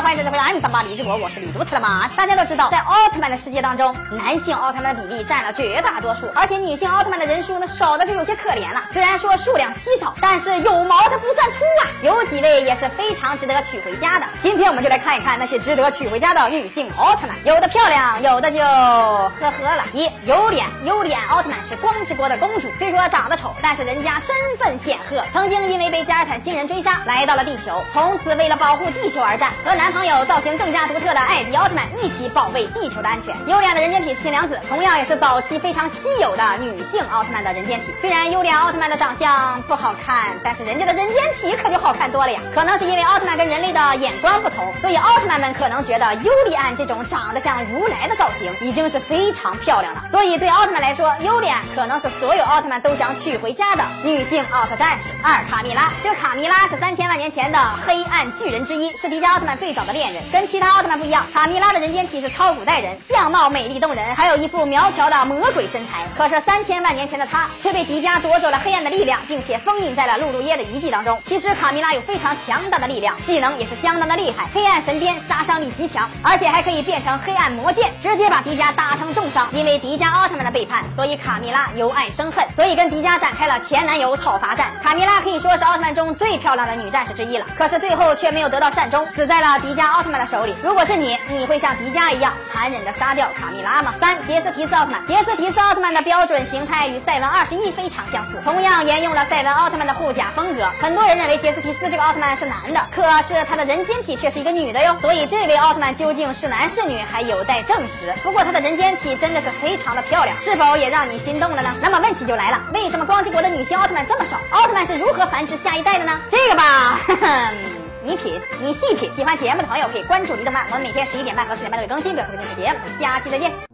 欢迎大家回到 M 三八李志国，我是李杜特了吗？大家都知道，在奥特曼的世界当中，男性奥特曼的比例占了绝大多数，而且女性奥特曼的人数呢少的就有些可怜了。虽然说数量稀少，但是有毛它不算秃啊，有几位也是非常值得娶回家的。今天我们就来看一看那些值得娶回家的女性奥特曼，有的漂亮，有的就呵呵了。一有脸，有脸奥特曼是光之国的公主，虽说长得丑，但是人家身份显赫，曾经因为被加尔坦星人追杀，来到了地球，从此为了保护地球而战，和男男朋友造型更加独特的艾迪奥特曼一起保卫地球的安全。优脸的人间体新娘子，同样也是早期非常稀有的女性奥特曼的人间体。虽然优脸奥特曼的长相不好看，但是人家的人间体可就好看多了呀。可能是因为奥特曼跟人类的眼光不同，所以奥特曼们可能觉得尤里安这种长得像如来的造型已经是非常漂亮了。所以对奥特曼来说，优脸可能是所有奥特曼都想娶回家的女性奥特战士。二卡米拉，这卡米拉是三千万年前的黑暗巨人之一，是迪迦奥特曼最早的恋人。跟其他奥特曼不一样，卡蜜拉的人间体是超古代人，相貌美丽动人，还有一副苗条的魔鬼身材。可是三千万年前的她却被迪迦夺走了黑暗的力量，并且封印在了露露耶的遗迹当中。其实卡蜜拉有非常强大的力量，技能也是相当的厉害，黑暗神鞭杀伤力极强，而且还可以变成黑暗魔剑，直接把迪迦打成重伤。因为迪迦奥特曼的背叛，所以卡蜜拉由爱生恨，所以跟迪迦展开了前男友讨伐战。卡蜜拉可以说是奥特曼中最漂亮的女战士之一了，可是最后却没有得到善终，死在了迪迦奥特曼的手里。如果是你，你会像迪迦一样残忍的杀掉卡米拉吗？三杰斯提斯奥特曼，杰斯提斯奥特曼的标准形态与赛文二十一非常相似，同样沿用了赛文奥特曼的护甲风格。很多人认为杰斯提斯这个奥特曼是男的，可是他的人间体却是一个女的哟。所以这位奥特曼究竟是男是女还有待证实。不过他的人间体真的是非常的漂亮，是否也让你心动了呢？那么问题就来了，为什么光之国的女性奥特曼这么少？奥特曼是如何繁殖下一代的呢？这个吧，你品，你细品。喜欢节目的朋友可以关注李动漫，我们每天十一点半和四点半都会更新，不要错过精彩节目。下期再见。